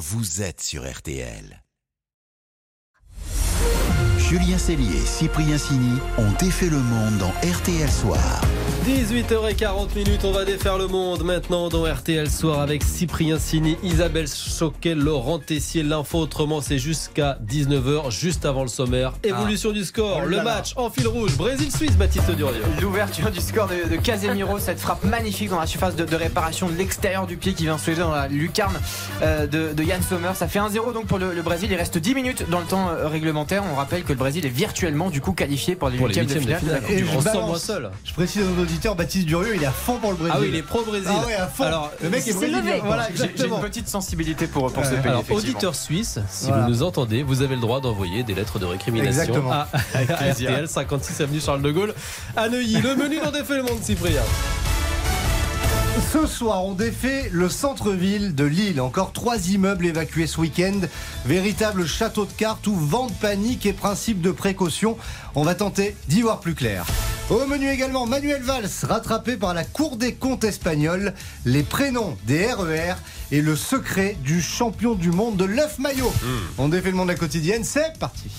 vous êtes sur RTL. Julien Cellier et Cyprien Sini ont défait le monde dans RTL Soir. 18h40 minutes, on va défaire le monde maintenant dans RTL Soir avec Cyprien Sini, Isabelle Choquet, Laurent Tessier. L'info autrement, c'est jusqu'à 19h, juste avant le sommaire. Évolution du score, Oh le là là. match en fil rouge, Brésil-Suisse, Baptiste Durieux. L'ouverture du score de, de Casemiro, cette frappe magnifique dans la surface de, de réparation de l'extérieur du pied qui vient se dans la lucarne euh, de, de Yann Sommer. Ça fait 1-0 donc pour le, le Brésil. Il reste 10 minutes dans le temps euh, réglementaire. On rappelle que le Brésil est virtuellement du coup qualifié pour les huitièmes de finale. de la finale. Coupe du Et Monde. je balance. seul. Je précise à nos auditeurs, Baptiste Durieux, il est à fond pour le Brésil. Ah oui, il est pro-Brésil. Ah ouais, à fond. Alors, le mec est c'est brésilien. levé. Voilà, J'ai- une petite sensibilité pour, pour ce pays. Alors, auditeur suisse, si Voilà. vous nous entendez, vous avez le droit d'envoyer des lettres de récrimination Exactement. à, à RTL 56 avenue Charles de Gaulle à Neuilly. Le menu dans défait le monde, Cyprien. Ce soir, on défait le centre-ville de Lille. Encore trois immeubles évacués ce week-end. Véritable château de cartes où vent de panique et principe de précaution. On va tenter d'y voir plus clair. Au menu également, Manuel Valls, rattrapé par la Cour des comptes espagnole, les prénoms des RER et le secret du champion du monde de l'œuf maillot. On défait le monde de la quotidienne, c'est parti.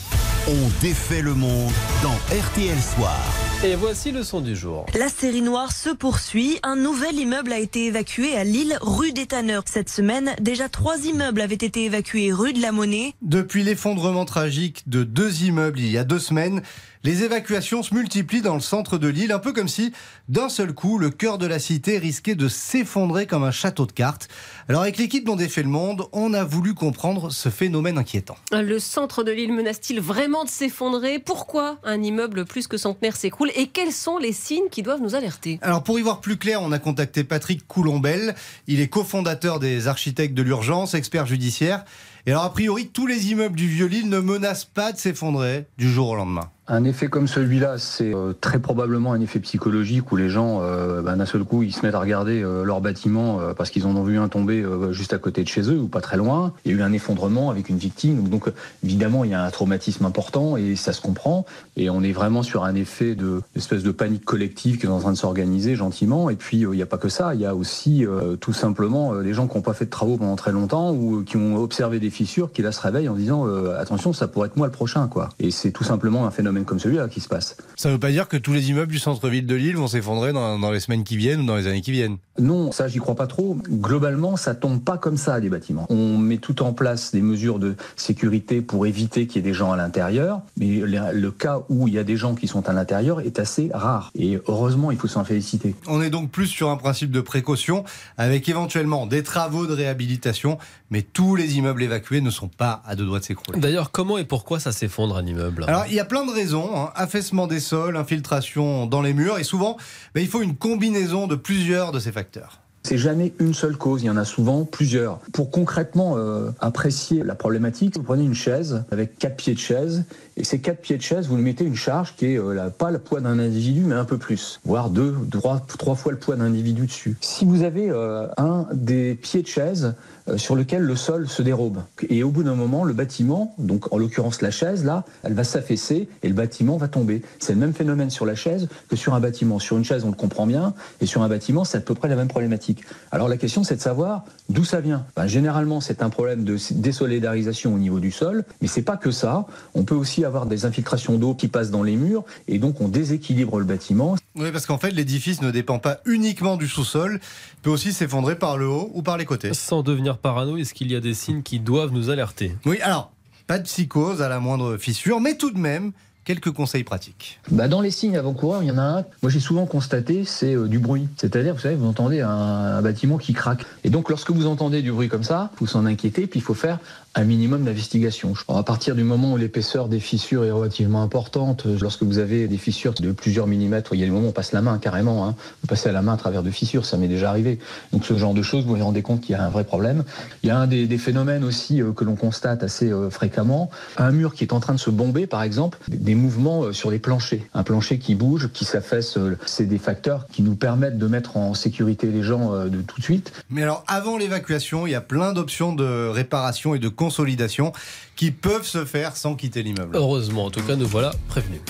On défait le monde dans RTL Soir. Et voici le son du jour. La série noire se poursuit. Un nouvel immeuble a été évacué à Lille, rue des Tanneurs. Cette semaine, déjà trois immeubles avaient été évacués rue de la Monnaie. Depuis l'effondrement tragique de deux immeubles il y a deux semaines, les évacuations se multiplient dans le centre de l'île, un peu comme si, d'un seul coup, le cœur de la cité risquait de s'effondrer comme un château de cartes. Alors avec l'équipe dont défait le monde, on a voulu comprendre ce phénomène inquiétant. Le centre de l'île menace-t-il vraiment de s'effondrer? Pourquoi un immeuble plus que centenaire s'écroule? Et quels sont les signes qui doivent nous alerter? Alors pour y voir plus clair, on a contacté Patrick Coulombel. Il est cofondateur des architectes de l'urgence, expert judiciaire. Et alors a priori, tous les immeubles du Vieux-Lille ne menacent pas de s'effondrer du jour au lendemain. Un effet comme celui-là, c'est euh, très probablement un effet psychologique où les gens, euh, ben, d'un seul coup, ils se mettent à regarder euh, leur bâtiment parce qu'ils en ont vu un tomber juste à côté de chez eux ou pas très loin. Il y a eu un effondrement avec une victime. Donc, évidemment, il y a un traumatisme important et ça se comprend. Et on est vraiment sur un effet de de panique collective qui est en train de s'organiser gentiment. Et puis, il n'y a pas que ça. Il y a aussi tout simplement les gens qui n'ont pas fait de travaux pendant très longtemps ou qui ont observé des fissures qui là se réveillent en disant attention, ça pourrait être moi le prochain, quoi. Et c'est tout simplement un phénomène comme celui-là qui se passe. Ça ne veut pas dire que tous les immeubles du centre-ville de Lille vont s'effondrer dans, dans les semaines qui viennent ou dans les années qui viennent. Non, ça j'y crois pas trop. Globalement, ça tombe pas comme ça des bâtiments. On met tout en place des mesures de sécurité pour éviter qu'il y ait des gens à l'intérieur, mais le, le cas où il y a des gens qui sont à l'intérieur est assez rare. Et heureusement, il faut s'en féliciter. On est donc plus sur un principe de précaution, avec éventuellement des travaux de réhabilitation, mais tous les immeubles évacués ne sont pas à deux doigts de s'écrouler. D'ailleurs, comment et pourquoi ça s'effondre un immeuble? Alors, il y a plein de hein. Affaissement des sols, infiltration dans les murs, et souvent, ben, il faut une combinaison de plusieurs de ces facteurs. C'est jamais une seule cause, il y en a souvent plusieurs. Pour concrètement euh, apprécier la problématique, vous prenez une chaise avec quatre pieds de chaise, et ces quatre pieds de chaise, vous lui mettez une charge qui est euh, pas le poids d'un individu, mais un peu plus, voire deux, trois, trois fois le poids d'un individu dessus. Si vous avez euh, un des pieds de chaise euh, sur lequel le sol se dérobe, et au bout d'un moment, le bâtiment, donc en l'occurrence la chaise, là, elle va s'affaisser et le bâtiment va tomber. C'est le même phénomène sur la chaise que sur un bâtiment. Sur une chaise, on le comprend bien, et sur un bâtiment, c'est à peu près la même problématique. Alors la question, c'est de savoir d'où ça vient. Ben, généralement, c'est un problème de désolidarisation au niveau du sol, mais c'est pas que ça. On peut aussi avoir des infiltrations d'eau qui passent dans les murs, et donc on déséquilibre le bâtiment. Oui, parce qu'en fait, l'édifice ne dépend pas uniquement du sous-sol, il peut aussi s'effondrer par le haut ou par les côtés. Sans devenir parano, est-ce qu'il y a des signes qui doivent nous alerter? Oui, alors, pas de psychose à la moindre fissure, mais tout de même, quelques conseils pratiques. Bah dans les signes avant-coureurs, il y en a un. Moi, j'ai souvent constaté, c'est euh, du bruit. C'est-à-dire, vous savez, vous entendez un, un bâtiment qui craque. Et donc, lorsque vous entendez du bruit comme ça, vous s'en inquiétez, puis il faut faire un minimum d'investigation. À partir du moment où l'épaisseur des fissures est relativement importante, euh, lorsque vous avez des fissures de plusieurs millimètres, il y a des moments où on passe la main carrément. Hein. Vous passez à la main à travers de fissures, ça m'est déjà arrivé. Donc, ce genre de choses, vous vous rendez compte qu'il y a un vrai problème. Il y a un des, phénomènes aussi euh, que l'on constate assez euh, fréquemment. Un mur qui est en train de se bomber, par exemple, des mouvements sur les planchers. Un plancher qui bouge, qui s'affaisse, c'est des facteurs qui nous permettent de mettre en sécurité les gens de tout de suite. Mais alors, avant l'évacuation, il y a plein d'options de réparation et de consolidation qui peuvent se faire sans quitter l'immeuble. Heureusement, en tout cas, nous voilà prévenus.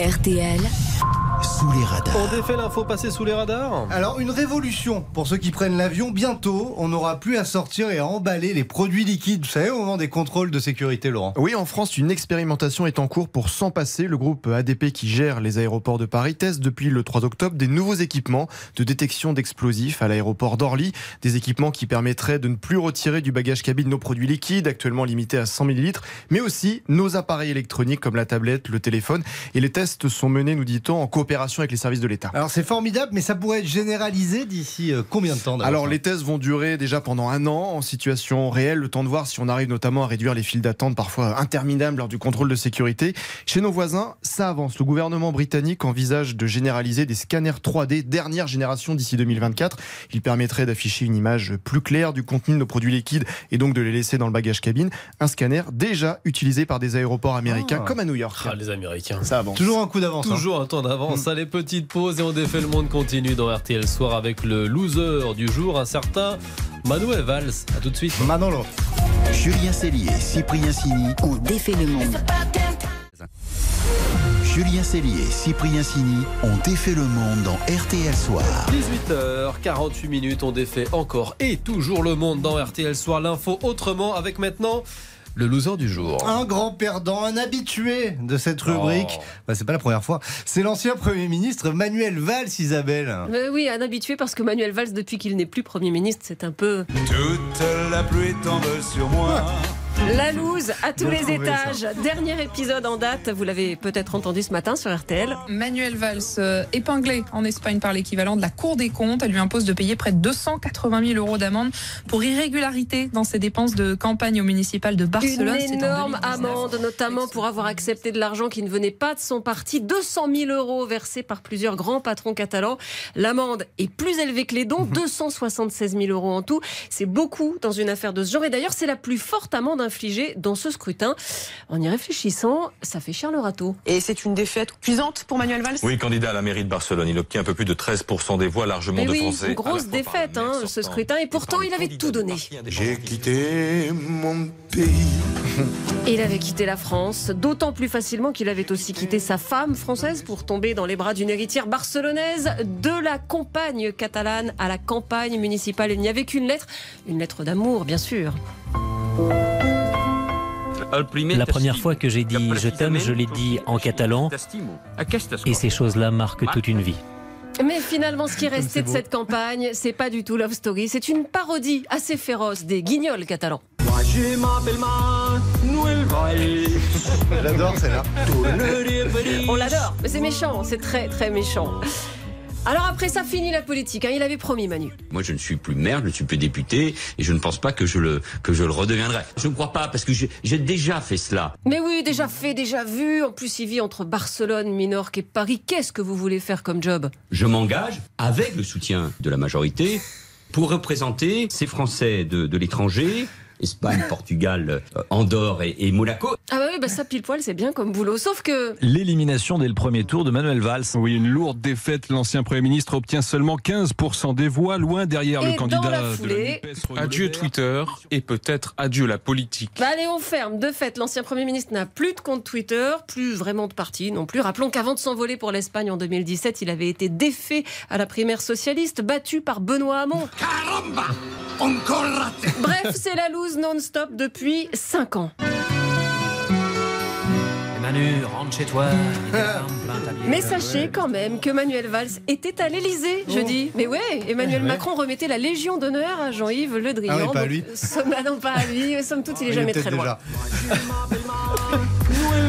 RTL, sous les radars. On défait l'info passée sous les radars Alors, une révolution pour ceux qui prennent l'avion. Bientôt, on n'aura plus à sortir et à emballer les produits liquides, vous savez, au moment des contrôles de sécurité, Laurent. Oui, en France, une expérimentation est en cours pour s'en passer. Le groupe ADP qui gère les aéroports de Paris teste depuis le 3 octobre des nouveaux équipements de détection d'explosifs à l'aéroport d'Orly. Des équipements qui permettraient de ne plus retirer du bagage cabine nos produits liquides, actuellement limités à 100 ml, mais aussi nos appareils électroniques comme la tablette, le téléphone. Et les tests sont menés, nous dit-on, en coopération avec les services de l'État. Alors, c'est formidable, mais ça pourrait être généralisé d'ici euh, combien de temps Alors les tests vont durer déjà pendant un an en situation réelle, le temps de voir si on arrive notamment à réduire les files d'attente parfois interminables lors du contrôle de sécurité. Chez nos voisins, ça avance. Le gouvernement britannique envisage de généraliser des scanners 3D dernière génération d'ici 2024. Il permettrait d'afficher une image plus claire du contenu de nos produits liquides et donc de les laisser dans le bagage cabine. Un scanner déjà utilisé par des aéroports américains Ah. comme à New York. Ah, les Américains. Ça avance. Toujours un coup d'avance. hein. Toujours un temps d'avance. Allez, petite pause et on défait le monde continue dans RTL Soir avec le loser du jour, un certain Manuel Valls. A tout de suite. Manolo. Julien Cellier, Cyprien Sini. On défait le monde. Julien Cellier, Cyprien Sini ont défait le monde dans RTL Soir. 18h48 minutes, on défait encore et toujours le monde dans RTL Soir. L'info autrement avec maintenant le loser du jour. Un grand perdant, un habitué de cette rubrique. Oh. Bah, c'est pas la première fois. C'est l'ancien Premier ministre Manuel Valls, Isabelle. Mais oui, un habitué parce que Manuel Valls, depuis qu'il n'est plus Premier ministre, c'est un peu Toute la pluie tombe sur moi. La loose à tous les étages. Dernier épisode en date, vous l'avez peut-être entendu ce matin sur RTL. Manuel Valls, euh, épinglé en Espagne par l'équivalent de la Cour des comptes, elle lui impose de payer près de 280 000 euros d'amende pour irrégularité dans ses dépenses de campagne au municipal de Barcelone. Une énorme 2019. amende, notamment pour avoir accepté de l'argent qui ne venait pas de son parti. 200 000 euros versés par plusieurs grands patrons catalans. L'amende est plus élevée que les dons, 276 000 euros en tout. C'est beaucoup dans une affaire de ce genre. Et d'ailleurs, c'est la plus forte amende infligée dans ce scrutin. En y réfléchissant, ça fait cher le râteau. Et c'est une défaite cuisante pour Manuel Valls? Oui, candidat à la mairie de Barcelone. Il obtient un peu plus de 13% des voix, largement Mais oui, devancé. une grosse défaite, hein, ce scrutin. Et pourtant, il avait tout donné. J'ai quitté mon pays. Et il avait quitté la France, d'autant plus facilement qu'il avait aussi quitté sa femme française pour tomber dans les bras d'une héritière barcelonaise de la campagne catalane à la campagne municipale. Il n'y avait qu'une lettre, une lettre d'amour, bien sûr. La première fois que j'ai dit je t'aime, je l'ai dit en catalan. Et ces choses-là marquent toute une vie. Mais finalement, ce qui est resté de cette campagne, c'est pas du tout Love Story, c'est une parodie assez féroce des guignols catalans. J'adore celle-là. On l'adore, mais c'est méchant, c'est très très méchant. Alors après ça, fini la politique. hein. Il avait promis Manu. Moi, je ne suis plus maire, je ne suis plus député, et je ne pense pas que je le que je le redeviendrai. Je ne crois pas parce que j'ai j'ai déjà fait cela. Mais oui, déjà fait, déjà vu. En plus, il vit entre Barcelone, Minorque et Paris. Qu'est-ce que vous voulez faire comme job? Je m'engage avec le soutien de la majorité pour représenter ces Français de, de l'étranger. Espagne, Portugal, euh, Andorre et, et Monaco. Ah bah oui, bah ça pile poil, c'est bien comme boulot. Sauf que L'élimination dès le premier tour de Manuel Valls. Oui, une lourde défaite. L'ancien Premier ministre obtient seulement 15% des voix, loin derrière Et le dans candidat la de la foulée- NUPES, Adieu. Twitter et peut-être adieu la politique. Bah allez, on ferme. De fait, l'ancien Premier ministre n'a plus de compte Twitter, plus vraiment de parti non plus. Rappelons qu'avant de s'envoler pour l'Espagne en 2017, il avait été défait à la primaire socialiste, battu par Benoît Hamon. Bref, c'est la loose non-stop depuis 5 ans. Manu, rentre chez toi. Mais sachez quand même que Manuel Valls était à l'Elysée jeudi. Mais ouais, Emmanuel Ouais. Macron remettait la Légion d'honneur à Jean-Yves Le Drian. Ah oui, pas à Donc, lui. somme- ah non, pas à lui. Somme toute, il est Il jamais très loin. déjà.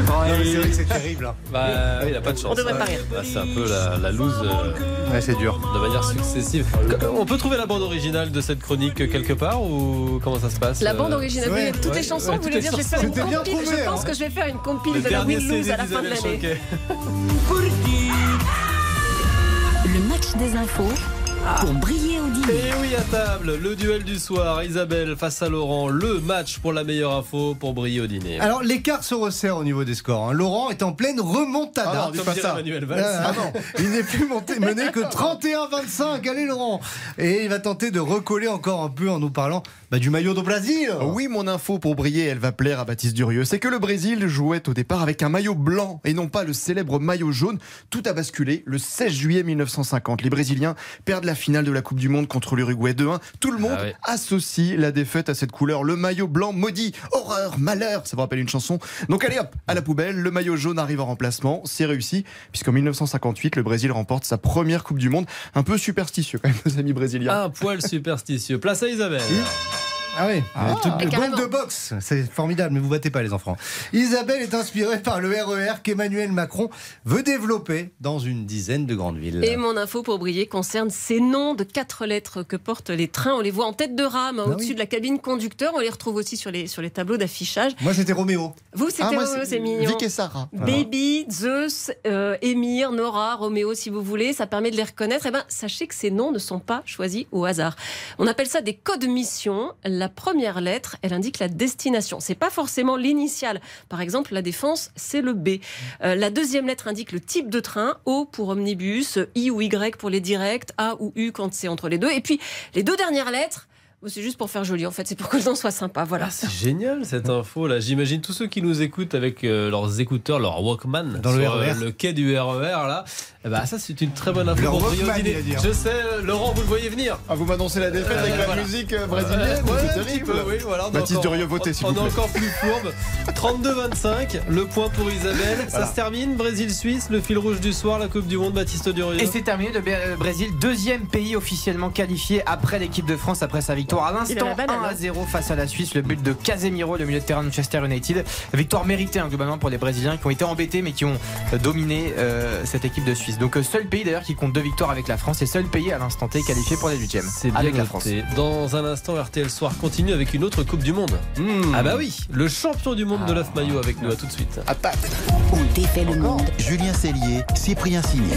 C'est vrai que c'est terrible. hein. Bah, oui, il n'a pas de chance. On devrait pas rire. Bah, c'est un peu la, la loose euh, Ouais, c'est dur. de manière successive. On peut trouver la bande originale de cette chronique quelque part ou comment ça se passe La euh, bande originale, Ouais, toutes ouais, les chansons, ouais, vous voulez dire, je vais faire une compile. trouvé, Je pense hein. que je vais faire une compile Le de la CD Lose à la fin de l'année. Le match des infos pour briller au dîner. Et oui, à table, le duel du soir, Isabelle face à Laurent, le match pour la meilleure info pour briller au dîner. Alors l'écart se resserre au niveau des scores. hein. Laurent est en pleine remontada. Ah non, dis pas ça. Manuel Valls. Ah non, il n'est plus monté, mené que 31-25. Allez Laurent. Et il va tenter de recoller encore un peu en nous parlant bah, du maillot du Brésil. Oui, mon info pour briller, elle va plaire à Baptiste Durieux. C'est que le Brésil jouait au départ avec un maillot blanc et non pas le célèbre maillot jaune. Tout a basculé le 16 juillet 1950. Les Brésiliens perdent la finale de la Coupe du Monde contre l'Uruguay 2-1. Tout le monde Ah ouais. associe la défaite à cette couleur. Le maillot blanc maudit, horreur, malheur, ça vous rappelle une chanson. Donc allez hop, à la poubelle, le maillot jaune arrive en remplacement. C'est réussi, puisqu'en 1958, le Brésil remporte sa première Coupe du Monde. Un peu superstitieux quand même, nos amis brésiliens. Un poil superstitieux. Place à Isabelle. Ah oui, Ah. Et bombe de boxe, c'est formidable, mais vous battez pas les enfants. Isabelle est inspirée par le RER qu'Emmanuel Macron veut développer dans une dizaine de grandes villes. Et mon info pour briller concerne ces noms de quatre lettres que portent les trains. On les voit en tête de rame, hein, Ah au-dessus oui. de la cabine conducteur. On les retrouve aussi sur les, sur les tableaux d'affichage. Moi c'était Roméo. Vous, c'était Ah, Roméo, c'est mignon. Vic et Sarah. Baby, Zeus, euh, Émir, Nora, Roméo, si vous voulez, ça permet de les reconnaître. Eh ben, sachez que ces noms ne sont pas choisis au hasard. On appelle ça des codes mission. La première lettre, elle indique la destination. C'est pas forcément l'initiale. Par exemple, la défense, c'est le B. Euh, la deuxième lettre indique le type de train. O pour omnibus, I ou Y pour les directs, A ou U quand c'est entre les deux. Et puis, les deux dernières lettres, oh, c'est juste pour faire joli en fait. C'est pour que le nom soit sympa. Voilà. Ah, c'est génial cette info là. J'imagine tous ceux qui nous écoutent avec euh, leurs écouteurs, leur Walkman Dans le sur, euh, RER. le quai du RER là. Eh ben, ça c'est une très bonne info. Pour dire. Je sais, euh, Laurent, vous le voyez venir. Ah, vous m'annoncez la défaite avec Euh, la voilà. musique euh, brésilienne Ouais, C'est terrible. peu, oui, voilà, on est Baptiste encore- Durieux, votez, s'il On est encore plus fourbe. 32-25, le point pour Isabelle. Ça se termine. Brésil-Suisse, le fil rouge du soir, la Coupe du Monde, Baptiste Durieux. Et c'est terminé, le Bé- Brésil, deuxième pays officiellement qualifié après l'équipe de France, après sa victoire à l'instant la banane, 1 à hein. 0 face à la Suisse. Le but de Casemiro, le milieu de terrain de Manchester United. Victoire méritée hein, globalement pour les Brésiliens qui ont été embêtés mais qui ont euh, dominé euh, cette équipe de Suisse. Donc euh, seul pays d'ailleurs qui compte deux victoires avec la France et seul pays à l'instant T qualifié pour les huitièmes C'est bien avec la. France. Dans un instant, RTL Soir continue avec une autre Coupe du Monde. Mmh. Ah bah oui, le champion du monde de l'œuf maillot avec nous. À tout de suite. On défait le monde. Julien Cellier, Cyprien Sini.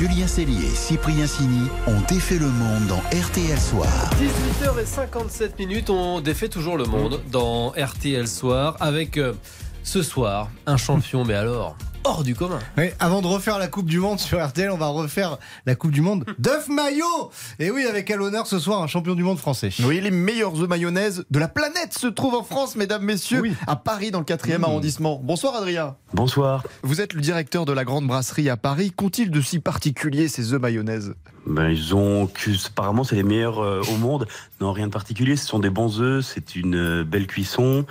Julien Cellier et Cyprien Sini ont défait le monde dans RTL Soir. 18h57 minutes, on défait toujours le monde dans RTL Soir avec euh, ce soir un champion, mais alors hors du commun. Oui, avant de refaire la Coupe du Monde sur RTL, on va refaire la Coupe du Monde d'œuf maillot. Et oui, avec à l'honneur ce soir un champion du monde français. Oui, les meilleurs œufs mayonnaise de la planète se trouvent en France, mesdames, messieurs, Oui. à Paris, dans le 4e Mmh. arrondissement. Bonsoir, Adrien. Bonsoir. Vous êtes le directeur de la grande brasserie à Paris. Qu'ont-ils de si particulier, ces œufs mayonnaise Ben, ils ont apparemment c'est les meilleurs euh, au monde. Non, rien de particulier. Ce sont des bons œufs. C'est une euh, belle cuisson.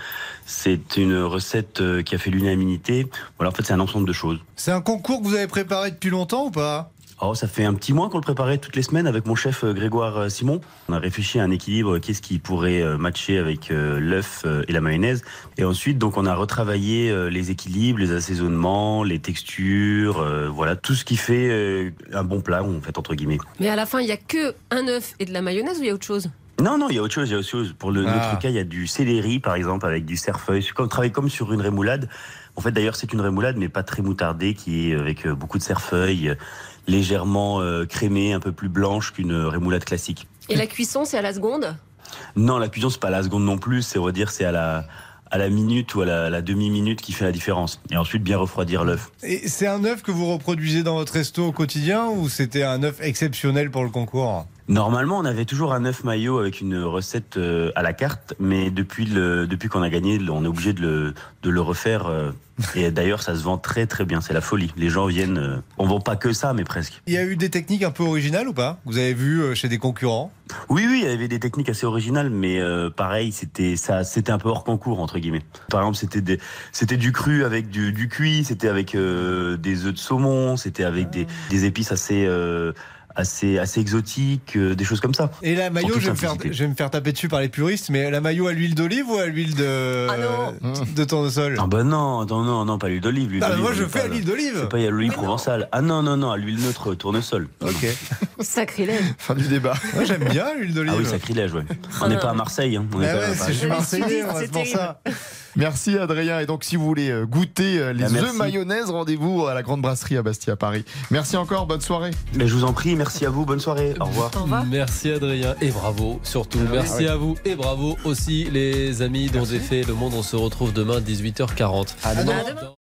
C'est une recette euh, qui a fait l'unanimité. Voilà, en fait, c'est un ensemble de choses. C'est un concours que vous avez préparé depuis longtemps ou pas? Oh, ça fait un petit mois qu'on le préparait toutes les semaines avec mon chef euh, Grégoire euh, Simon. On a réfléchi à un équilibre, qu'est-ce qui pourrait euh, matcher avec euh, l'œuf euh, et la mayonnaise. Et ensuite, donc, on a retravaillé euh, les équilibres, les assaisonnements, les textures, euh, voilà, tout ce qui fait euh, un bon plat, en fait, entre guillemets. Mais à la fin, il y a que un œuf et de la mayonnaise ou il y a autre chose? Non, non, il y a autre chose, il y a autre chose. Pour le, Ah. notre cas, il y a du céleri, par exemple, avec du cerfeuil. C'est comme travailler comme sur une rémoulade. En fait, d'ailleurs, c'est une rémoulade, mais pas très moutardée, qui est avec euh, beaucoup de cerfeuil, euh, légèrement euh, crémée, un peu plus blanche qu'une rémoulade classique. Et la cuisson, c'est à la seconde? Non, la cuisson, c'est pas à la seconde non plus. C'est, on va dire, c'est à la, à la minute ou à la, la demi-minute qui fait la différence. Et ensuite, bien refroidir l'œuf. Et c'est un œuf que vous reproduisez dans votre resto au quotidien ou c'était un œuf exceptionnel pour le concours? Normalement, on avait toujours un œuf maillot avec une recette euh, à la carte, mais depuis, le, depuis qu'on a gagné, on est obligé de le, de le refaire. euh, et d'ailleurs, ça se vend très très bien, c'est la folie. Les gens viennent, euh, on vend pas que ça, mais presque. Il y a eu des techniques un peu originales ou pas? Vous avez vu chez des concurrents? Oui, oui, il y avait des techniques assez originales, mais euh, pareil, c'était ça, c'était un peu hors concours entre guillemets. Par exemple, c'était des, c'était du cru avec du, du cuit, c'était avec euh, des œufs de saumon, c'était avec des, des épices assez euh, assez assez exotiques, euh, des choses comme ça. Et la maillot, je vais, me faire, je vais me faire taper dessus par les puristes, mais la maillot à l'huile d'olive ou à l'huile de, Ah non. de tournesol? Ah bah non, non, non, non, pas l'huile d'olive. l'huile Ah, d'olive, moi je est fais pas- à l'huile d'olive C'est pas à l'huile provençale. Ah non, non, non, à l'huile neutre tournesol. Ok. Sacrilège. Fin du débat. Moi j'aime bien l'huile d'olive. Ah oui, sacrilège, ouais. On n'est pas à Marseille. Hein. On est Bah quand ouais, même à c'est- Paris. je suis marseillais, c'est pour ça. Merci Adrien. Et donc, si vous voulez euh, goûter euh, les Ah, merci. œufs mayonnaise, rendez-vous à la Grande Brasserie à Bastia, Paris. Merci encore. Bonne soirée. Mais je vous en prie, merci à vous. Bonne soirée. Au revoir. Merci Adrien et bravo surtout. Merci ouais. à vous et bravo aussi les amis dont j'ai fait le monde. On se retrouve demain 18h40. À demain. À demain.